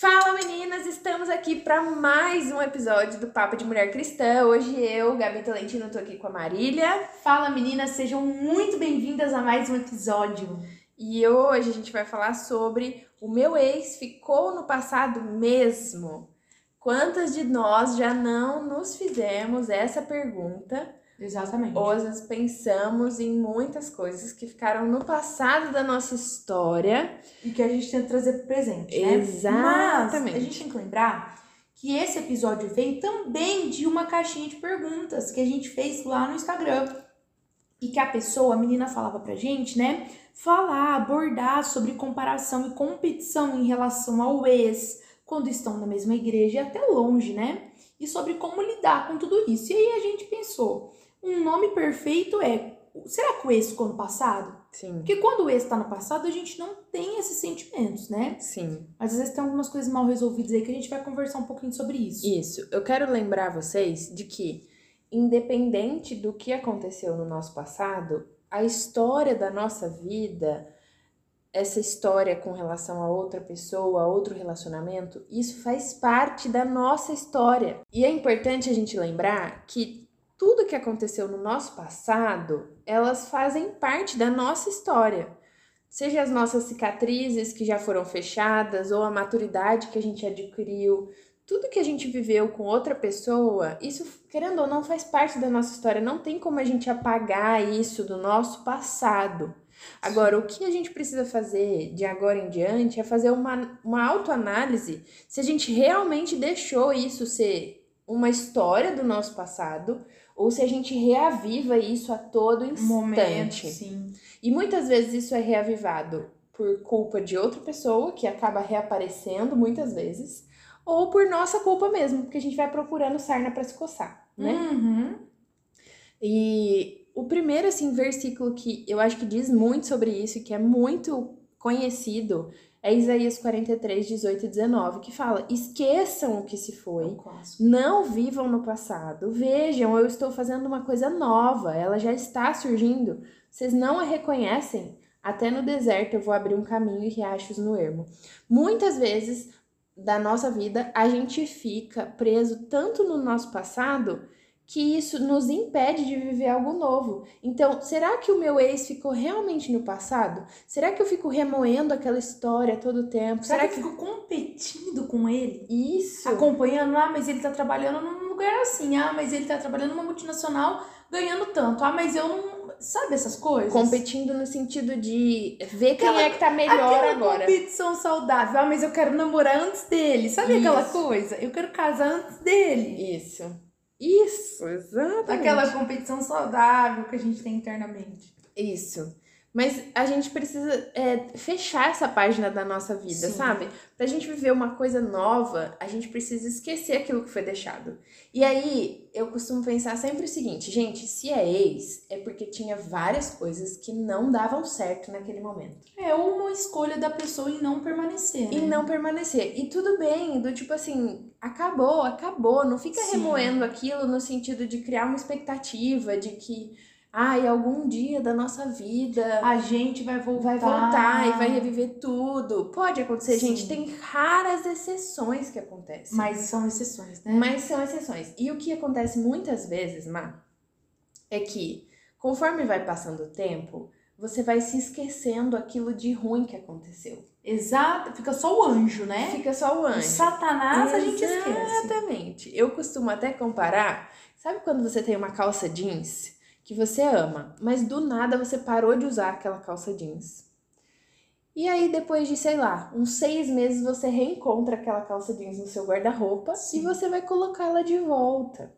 Fala meninas, estamos aqui para mais um episódio do Papo de Mulher Cristã. Hoje eu, Gabi Tolentino, tô aqui com a Marília. Fala meninas, sejam muito bem-vindas a mais um episódio. E hoje a gente vai falar sobre o meu ex ficou no passado mesmo. Quantas de nós já não nos fizemos essa pergunta? Exatamente. Ou às vezes pensamos em muitas coisas que ficaram no passado da nossa história e que a gente tenta trazer pro presente, né? Exatamente. Mas a gente tem que lembrar que esse episódio veio também de uma caixinha de perguntas que a gente fez lá no Instagram. E que a pessoa, a menina falava pra gente, né? Falar, abordar sobre comparação e competição em relação ao ex, quando estão na mesma igreja e até longe, né? E sobre como lidar com tudo isso. E aí a gente pensou, um nome perfeito é. Será que o ex ficou no passado? Sim. Porque quando o ex tá no passado, a gente não tem esses sentimentos, né? Sim. Mas às vezes tem algumas coisas mal resolvidas aí que a gente vai conversar um pouquinho sobre isso. Isso. Eu quero lembrar vocês de que, independente do que aconteceu no nosso passado, a história da nossa vida, essa história com relação a outra pessoa, a outro relacionamento, isso faz parte da nossa história. E é importante a gente lembrar que tudo que aconteceu no nosso passado, elas fazem parte da nossa história. Seja as nossas cicatrizes que já foram fechadas ou a maturidade que a gente adquiriu, tudo que a gente viveu com outra pessoa, isso, querendo ou não, faz parte da nossa história. Não tem como a gente apagar isso do nosso passado. Agora, o que a gente precisa fazer de agora em diante é fazer uma, uma autoanálise se a gente realmente deixou isso ser uma história do nosso passado ou se a gente reaviva isso a todo instante. Momento, sim. E muitas vezes isso é reavivado por culpa de outra pessoa que acaba reaparecendo muitas vezes, ou por nossa culpa mesmo, porque a gente vai procurando sarna para se coçar, né? Uhum. E o primeiro assim versículo que eu acho que diz muito sobre isso e que é muito conhecido é Isaías 43, 18 e 19, que fala: Esqueçam o que se foi, não vivam no passado. Vejam, eu estou fazendo uma coisa nova, ela já está surgindo. Vocês não a reconhecem? Até no deserto eu vou abrir um caminho e riachos no ermo. Muitas vezes da nossa vida a gente fica preso tanto no nosso passado que isso nos impede de viver algo novo. Então, será que o meu ex ficou realmente no passado? Será que eu fico remoendo aquela história todo o tempo? Será, será que, que eu fico competindo com ele? Isso. Acompanhando, ah, mas ele tá trabalhando num lugar assim, ah, mas ele tá trabalhando numa multinacional ganhando tanto, ah, mas eu não. Sabe essas coisas? Competindo no sentido de ver quem aquela, é que tá melhor agora. competição saudável. Ah, mas eu quero namorar antes dele. Sabe Isso. aquela coisa? Eu quero casar antes dele. Isso. Isso, exatamente. Aquela competição saudável que a gente tem internamente. Isso. Mas a gente precisa é, fechar essa página da nossa vida, Sim. sabe? Pra gente viver uma coisa nova, a gente precisa esquecer aquilo que foi deixado. E aí, eu costumo pensar sempre o seguinte, gente, se é ex, é porque tinha várias coisas que não davam certo naquele momento. É uma escolha da pessoa em não permanecer. Né? Em não permanecer. E tudo bem, do tipo assim, acabou, acabou. Não fica Sim. remoendo aquilo no sentido de criar uma expectativa de que ai, algum dia da nossa vida a gente vai voltar, vai voltar e vai reviver tudo. Pode acontecer, Sim. gente, tem raras exceções que acontecem. Mas são exceções, né? Mas são exceções. E o que acontece muitas vezes, Má, é que conforme vai passando o tempo, você vai se esquecendo aquilo de ruim que aconteceu. Exato, fica só o anjo, né? Fica só o anjo. O Satanás a gente esquece. Exatamente. Eu costumo até comparar, sabe quando você tem uma calça jeans que você ama, mas do nada você parou de usar aquela calça jeans. E aí, depois de, sei lá, uns seis meses, você reencontra aquela calça jeans no seu guarda-roupa e você vai colocá-la de volta.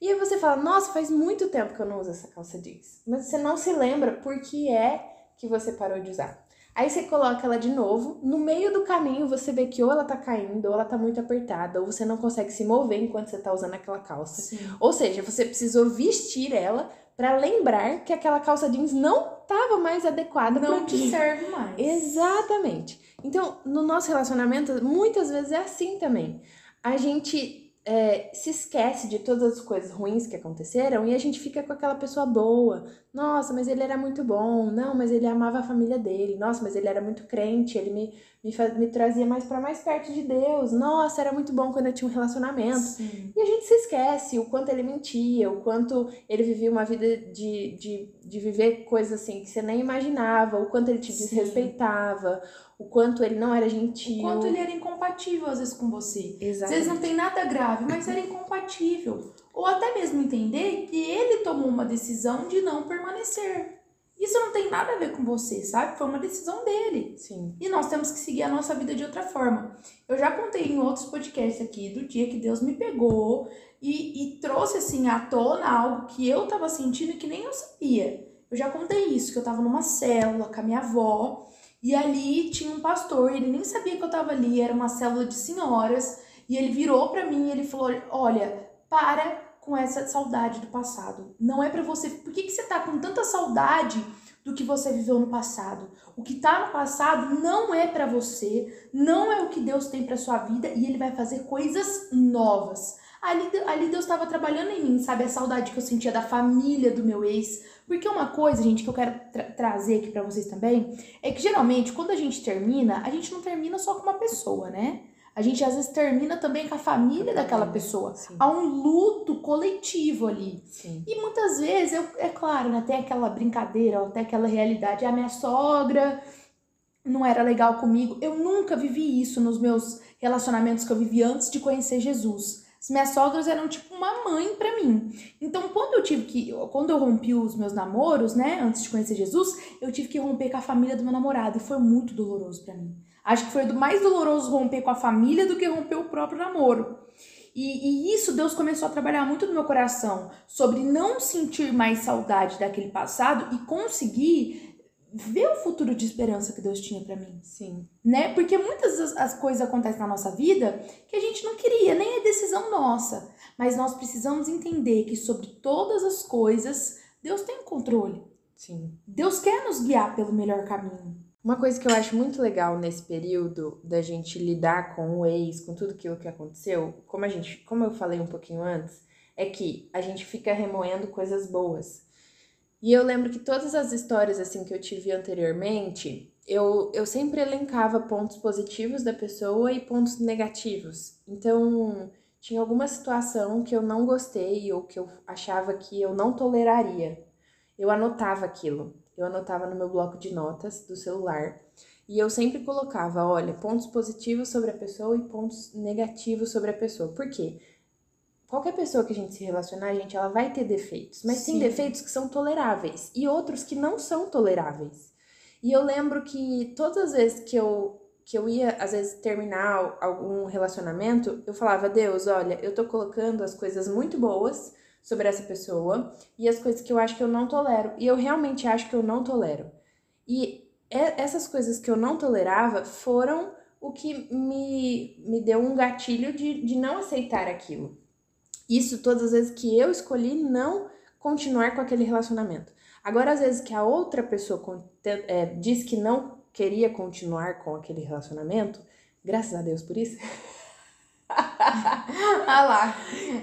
E aí você fala, nossa, faz muito tempo que eu não uso essa calça jeans. Mas você não se lembra por que é que você parou de usar. Aí você coloca ela de novo, no meio do caminho você vê que ou ela tá caindo, ou ela tá muito apertada, ou você não consegue se mover enquanto você tá usando aquela calça. Sim. Ou seja, você precisou vestir ela para lembrar que aquela calça jeans não estava mais adequada não te serve mais. Exatamente. Então, no nosso relacionamento, muitas vezes é assim também. A gente é, se esquece de todas as coisas ruins que aconteceram e a gente fica com aquela pessoa boa. Nossa, mas ele era muito bom. Não, mas ele amava a família dele. Nossa, mas ele era muito crente. Ele me me, faz, me trazia mais para mais perto de Deus. Nossa, era muito bom quando eu tinha um relacionamento. Sim. E a gente se esquece o quanto ele mentia, o quanto ele vivia uma vida de, de, de viver coisas assim que você nem imaginava, o quanto ele te Sim. desrespeitava, o quanto ele não era gentil. O quanto ele era incompatível às vezes com você. Às Exato. vezes não tem nada grave, mas era incompatível. Ou até mesmo entender que ele tomou uma decisão de não permanecer. Isso não tem nada a ver com você, sabe? Foi uma decisão dele. Sim. E nós temos que seguir a nossa vida de outra forma. Eu já contei em outros podcasts aqui do dia que Deus me pegou e, e trouxe assim à tona algo que eu tava sentindo que nem eu sabia. Eu já contei isso, que eu tava numa célula com a minha avó e ali tinha um pastor, ele nem sabia que eu tava ali, era uma célula de senhoras, e ele virou pra mim e ele falou: "Olha, para com essa saudade do passado. Não é pra você. Por que, que você tá com tanta saudade do que você viveu no passado? O que tá no passado não é pra você, não é o que Deus tem pra sua vida e ele vai fazer coisas novas. Ali, ali Deus estava trabalhando em mim, sabe? A saudade que eu sentia da família do meu ex. Porque uma coisa, gente, que eu quero tra trazer aqui pra vocês também, é que geralmente quando a gente termina, a gente não termina só com uma pessoa, né? A gente às vezes termina também com a família daquela pessoa. Sim. Há um luto coletivo ali. Sim. E muitas vezes, eu, é claro, né, tem aquela brincadeira, até aquela realidade. A minha sogra não era legal comigo. Eu nunca vivi isso nos meus relacionamentos que eu vivi antes de conhecer Jesus. As minhas sogras eram tipo uma mãe pra mim. Então, quando eu tive que. Quando eu rompi os meus namoros, né, antes de conhecer Jesus, eu tive que romper com a família do meu namorado. E foi muito doloroso pra mim. Acho que foi mais doloroso romper com a família do que romper o próprio namoro. E, e, isso Deus começou a trabalhar muito no meu coração sobre não sentir mais saudade daquele passado e conseguir ver o futuro de esperança que Deus tinha para mim, Sim. né? Porque muitas as, as coisas acontecem na nossa vida que a gente não queria, nem é decisão nossa, mas nós precisamos entender que sobre todas as coisas Deus tem o controle. Sim. Deus quer nos guiar pelo melhor caminho. Uma coisa que eu acho muito legal nesse período da gente lidar com o ex, com tudo aquilo que aconteceu, como a gente, como eu falei um pouquinho antes, é que a gente fica remoendo coisas boas. E eu lembro que todas as histórias assim que eu tive anteriormente, eu, eu sempre elencava pontos positivos da pessoa e pontos negativos. Então, tinha alguma situação que eu não gostei ou que eu achava que eu não toleraria. Eu anotava aquilo. Eu anotava no meu bloco de notas do celular. E eu sempre colocava, olha, pontos positivos sobre a pessoa e pontos negativos sobre a pessoa. Por quê? Qualquer pessoa que a gente se relacionar, gente, ela vai ter defeitos. Mas Sim. tem defeitos que são toleráveis e outros que não são toleráveis. E eu lembro que todas as vezes que eu, que eu ia, às vezes, terminar algum relacionamento, eu falava, Deus, olha, eu tô colocando as coisas muito boas sobre essa pessoa e as coisas que eu acho que eu não tolero. E eu realmente acho que eu não tolero. E essas coisas que eu não tolerava foram o que me, me deu um gatilho de, de não aceitar aquilo. Isso todas as vezes que eu escolhi não continuar com aquele relacionamento. Agora, às vezes que a outra pessoa é, diz que não queria continuar com aquele relacionamento, graças a Deus por isso. ah lá,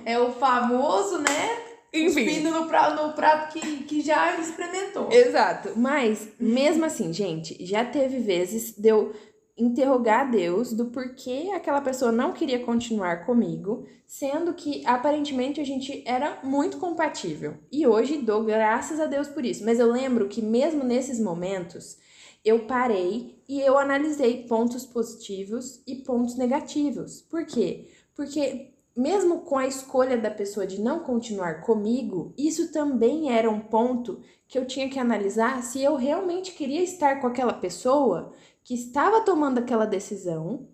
é o famoso, né? Cuspindo no prato, no prato que, que já experimentou. Exato. Mas, mesmo assim, gente, já teve vezes de eu interrogar Deus do porquê aquela pessoa não queria continuar comigo, sendo que aparentemente a gente era muito compatível. E hoje dou graças a Deus por isso. Mas eu lembro que mesmo nesses momentos, eu parei e eu analisei pontos positivos e pontos negativos. Por quê? Porque mesmo com a escolha da pessoa de não continuar comigo, isso também era um ponto que eu tinha que analisar se eu realmente queria estar com aquela pessoa que estava tomando aquela decisão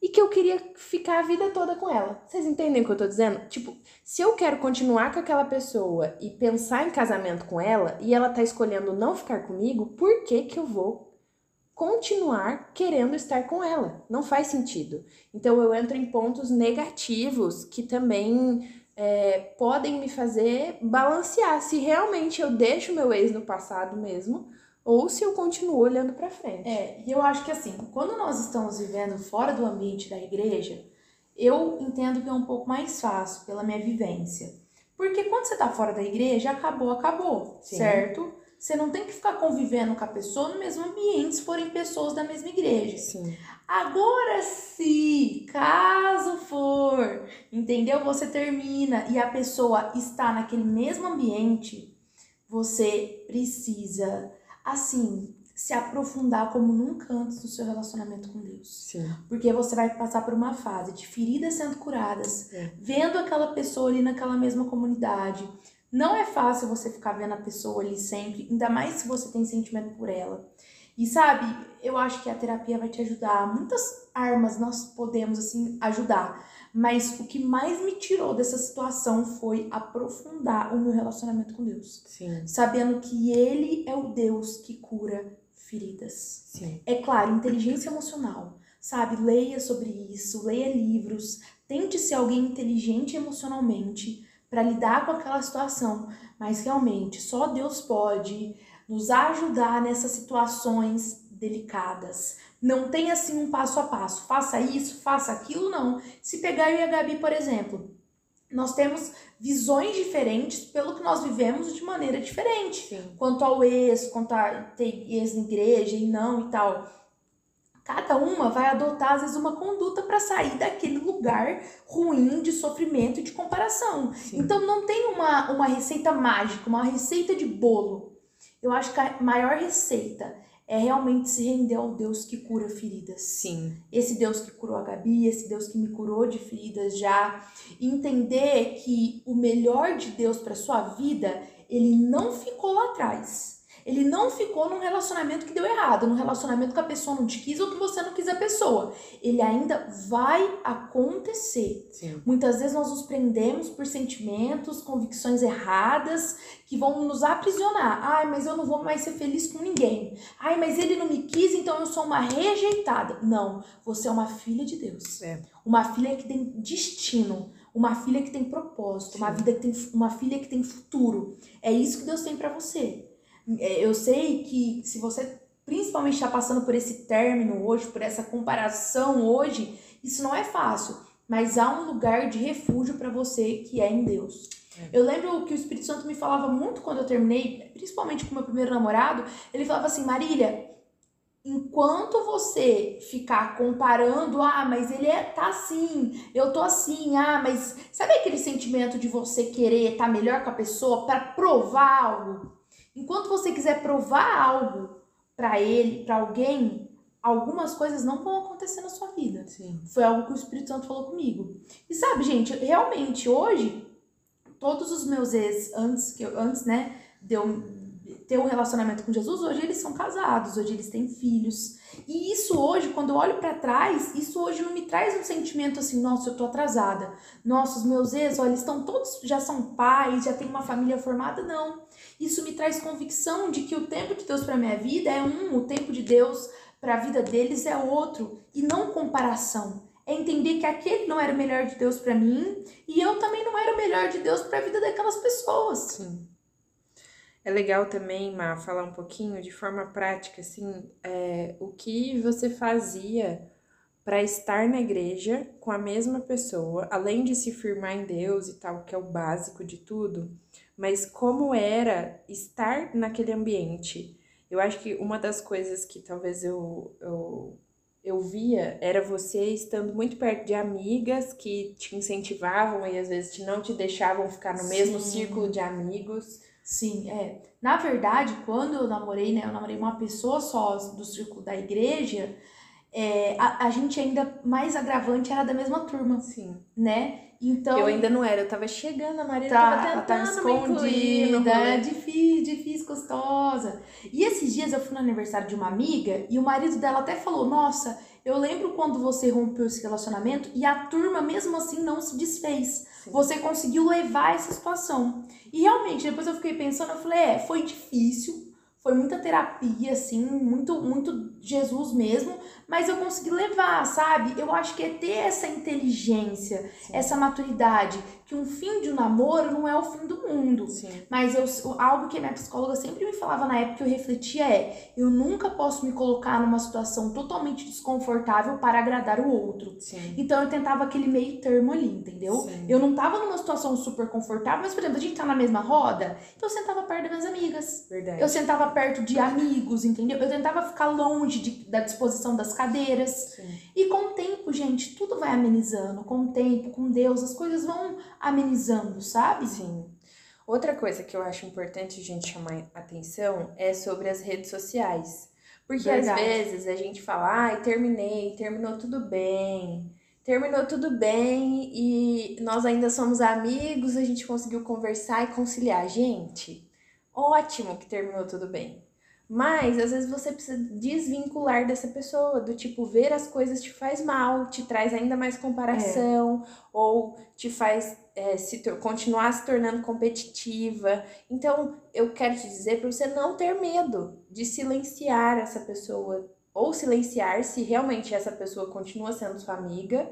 e que eu queria ficar a vida toda com ela. Vocês entendem o que eu tô dizendo? Tipo, se eu quero continuar com aquela pessoa e pensar em casamento com ela e ela tá escolhendo não ficar comigo, por que que eu vou continuar querendo estar com ela? Não faz sentido. Então eu entro em pontos negativos que também é, podem me fazer balancear se realmente eu deixo meu ex no passado mesmo ou se eu continuo olhando para frente. É, e eu acho que assim, quando nós estamos vivendo fora do ambiente da igreja, eu entendo que é um pouco mais fácil pela minha vivência. Porque quando você tá fora da igreja, acabou, acabou, Sim. certo? Você não tem que ficar convivendo com a pessoa no mesmo ambiente se forem pessoas da mesma igreja. Sim. Agora, se caso for, entendeu? Você termina e a pessoa está naquele mesmo ambiente, você precisa, assim, se aprofundar como nunca antes no seu relacionamento com Deus. Sim. Porque você vai passar por uma fase de feridas sendo curadas, É. vendo aquela pessoa ali naquela mesma comunidade. Não é fácil você ficar vendo a pessoa ali sempre, ainda mais se você tem sentimento por ela. E sabe, eu acho que a terapia vai te ajudar. Muitas armas nós podemos assim ajudar, mas o que mais me tirou dessa situação foi aprofundar o meu relacionamento com Deus, Sim. sabendo que ele é o Deus que cura feridas. Sim. É claro, inteligência emocional. Sabe, leia sobre isso, leia livros, tente ser alguém inteligente emocionalmente para lidar com aquela situação, mas realmente só Deus pode nos ajudar nessas situações delicadas. Não tem assim um passo a passo, faça isso, faça aquilo, não. Se pegar eu e a Gabi, por exemplo, nós temos visões diferentes pelo que nós vivemos de maneira diferente Sim. quanto ao ex, quanto a ter ex na igreja e não e tal. Cada uma vai adotar, às vezes, uma conduta para sair daquele lugar ruim de sofrimento e de comparação. Sim. Então, não tem uma, uma receita mágica, uma receita de bolo. Eu acho que a maior receita é realmente se render ao Deus que cura feridas Sim. esse Deus que curou a Gabi, esse Deus que me curou de feridas já, entender que o melhor de Deus para sua vida, ele não ficou lá atrás. Ele não ficou num relacionamento que deu errado, num relacionamento que a pessoa não te quis ou que você não quis a pessoa. Ele ainda vai acontecer. Sim. Muitas vezes nós nos prendemos por sentimentos, convicções erradas que vão nos aprisionar. Ai, mas eu não vou mais ser feliz com ninguém. Ai, mas ele não me quis, então eu sou uma rejeitada. Não, você é uma filha de Deus. É. Uma filha que tem destino, uma filha que tem propósito, uma Sim. vida que tem uma filha que tem futuro. É isso que Deus tem para você. É, Eu sei que se você principalmente está passando por esse término hoje, por essa comparação hoje, isso não é fácil, mas há um lugar de refúgio para você que é em Deus. É. Eu lembro que o Espírito Santo me falava muito quando eu terminei, principalmente com o meu primeiro namorado, ele falava assim, Marília, enquanto você ficar comparando, ah, mas ele é, tá assim, eu tô assim, ah, mas sabe aquele sentimento de você querer estar melhor com a pessoa para provar algo? Enquanto você quiser provar algo para ele, para alguém, algumas coisas não vão acontecer na sua vida. Sim. Foi algo que o Espírito Santo falou comigo. E sabe, gente, realmente hoje todos os meus ex antes que eu, antes, né, de eu ter um relacionamento com Jesus, hoje eles são casados, hoje eles têm filhos. E isso hoje, quando eu olho para trás, isso hoje não me traz um sentimento assim, nossa, eu tô atrasada. Nossa, os meus ex, olha, estão todos, já são pais, já tem uma família formada, não. Isso me traz convicção de que o tempo de Deus para minha vida é um, o tempo de Deus para a vida deles é outro, e não comparação. É entender que aquele não era o melhor de Deus para mim e eu também não era o melhor de Deus para a vida daquelas pessoas. Sim. É legal também, Má, falar um pouquinho de forma prática, assim, é, o que você fazia para estar na igreja com a mesma pessoa, além de se firmar em Deus e tal, que é o básico de tudo, mas como era estar naquele ambiente. Eu acho que uma das coisas que talvez eu, eu, eu via era você estando muito perto de amigas que te incentivavam e às vezes não te deixavam ficar no mesmo Sim. círculo de amigos. Sim, é. Na verdade, quando eu namorei, né, eu namorei uma pessoa só do círculo da igreja, é, a, a gente ainda mais agravante era da mesma turma, Sim. né? Então. eu ainda não era, eu tava chegando, a Maria Tá, tava tentando tá escondida, é difícil, difícil, gostosa. E esses dias eu fui no aniversário de uma amiga e o marido dela até falou: Nossa, eu lembro quando você rompeu esse relacionamento e a turma mesmo assim não se desfez. Sim. Você conseguiu levar essa situação. E realmente, depois eu fiquei pensando, eu falei: É, foi difícil, foi muita terapia, assim, muito, muito Jesus mesmo, mas eu consegui levar, sabe? Eu acho que é ter essa inteligência, Sim. essa maturidade, que um fim de um namoro não é o fim do mundo. Sim. Mas eu, algo que a minha psicóloga sempre me falava na época que eu refletia é: eu nunca posso me colocar numa situação totalmente desconfortável para agradar o outro. Sim. Então eu tentava aquele meio termo ali, entendeu? Sim. Eu não tava numa situação super confortável, mas, por exemplo, a gente tá na mesma roda, então eu sentava perto das minhas amigas. Verdade. Eu sentava perto de amigos, entendeu? Eu tentava ficar longe de- da disposição das cadeiras. E com o tempo, gente, tudo vai amenizando. Com o tempo, com Deus, as coisas vão amenizando, sabe? Sim. Outra coisa que eu acho importante a gente chamar atenção é sobre as redes sociais. Porque Verdade. às vezes a gente fala, ai, terminei, terminou tudo bem. Terminou tudo bem e nós ainda somos amigos, a gente conseguiu conversar e conciliar. Gente, ótimo que terminou tudo bem. Mas às vezes você precisa desvincular dessa pessoa, do tipo, ver as coisas te faz mal, te traz ainda mais comparação, ou te faz é, se continuar se tornando competitiva. Então, eu quero te dizer para você não ter medo de silenciar essa pessoa, ou silenciar se realmente essa pessoa continua sendo sua amiga,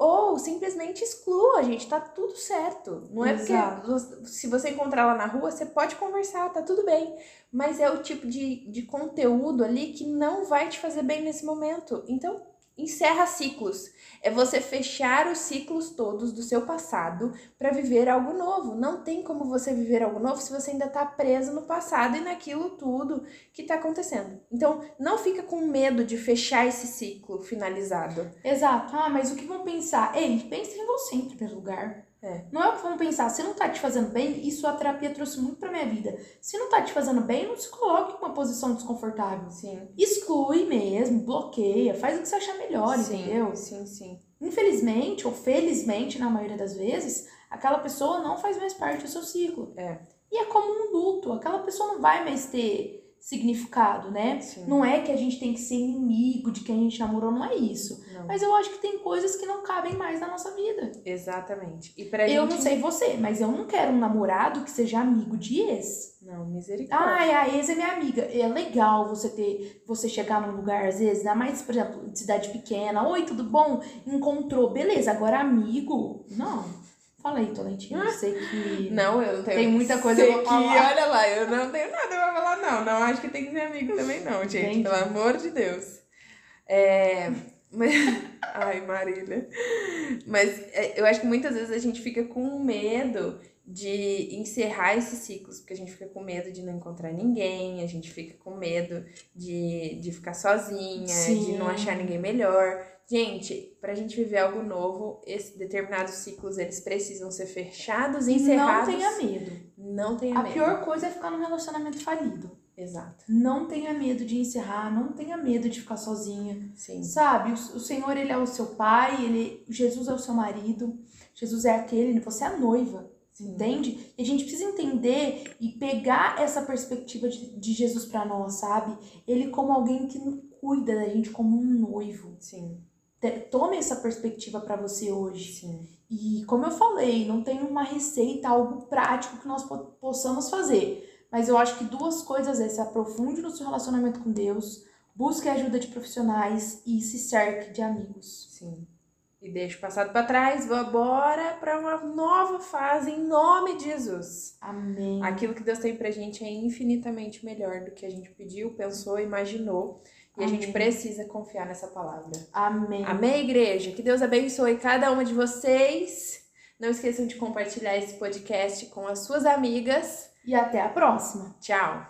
ou simplesmente exclua, gente, tá tudo certo. Não é Exato. porque se você encontrar ela na rua, você pode conversar, tá tudo bem. Mas é o tipo de, de conteúdo ali que não vai te fazer bem nesse momento. Então, encerra ciclos. É você fechar os ciclos todos do seu passado para viver algo novo. Não tem como você viver algo novo se você ainda tá preso no passado e naquilo tudo que tá acontecendo. Então, não fica com medo de fechar esse ciclo finalizado. Exato. Ah, mas o que vão pensar? Ei, pensa em você em primeiro lugar. É. Não é o que vão pensar. Se não tá te fazendo bem, isso a terapia trouxe muito pra minha vida. Se não tá te fazendo bem, não se coloque em uma posição desconfortável. Sim. Exclui mesmo, bloqueia, faz o que você achar melhor, sim, entendeu? sim, sim. Infelizmente, ou felizmente, na maioria das vezes, aquela pessoa não faz mais parte do seu ciclo. É. E é como um luto, aquela pessoa não vai mais ter significado, né? Sim. Não é que a gente tem que ser inimigo de quem a gente namorou, não é isso. Não. Mas eu acho que tem coisas que não cabem mais na nossa vida. Exatamente. E pra eu gente... não sei você, mas eu não quero um namorado que seja amigo de ex. Não, misericórdia. Ai, a ex é minha amiga. É legal você ter, você chegar num lugar, às vezes, ainda mais, por exemplo, de cidade pequena. Oi, tudo bom? Encontrou, beleza. Agora, amigo, não. Fala aí, Tolentinho. Eu sei que. Não, eu não tenho. Tem muita coisa Sei que, falar. olha lá, eu não tenho nada pra falar, não. Não acho que tem que ser amigo também, não, gente. Entendi. Pelo amor de Deus. É. Ai, Marília. Mas é, eu acho que muitas vezes a gente fica com medo de encerrar esses ciclos, porque a gente fica com medo de não encontrar ninguém, a gente fica com medo de, de ficar sozinha, de Sim. não achar ninguém melhor. Gente, pra gente viver algo novo, esses determinados ciclos eles precisam ser fechados e Não encerrados. tenha medo. Não tenha A medo. pior coisa é ficar num relacionamento falido. Exato. Não tenha medo de encerrar, não tenha medo de ficar sozinha. Sim. Sabe, o, o Senhor, ele é o seu pai, ele, Jesus é o seu marido, Jesus é aquele, você é a noiva, Sim. entende? E a gente precisa entender e pegar essa perspectiva de, de Jesus pra nós, sabe? Ele como alguém que cuida da gente como um noivo. Sim. Tome essa perspectiva pra você hoje. Sim. E como eu falei, não tem uma receita, algo prático que nós po- possamos fazer. Mas eu acho que duas coisas é se aprofunde no seu relacionamento com Deus, busque ajuda de profissionais e se cerque de amigos. Sim. E deixa o passado pra trás, vamos bora pra uma nova fase em nome de Jesus. Amém. Aquilo que Deus tem pra gente é infinitamente melhor do que a gente pediu, pensou, imaginou. E a gente Amém. precisa confiar nessa palavra. Amém. Amém, igreja? Que Deus abençoe cada uma de vocês. Não esqueçam de compartilhar esse podcast com as suas amigas. E até a próxima. Tchau!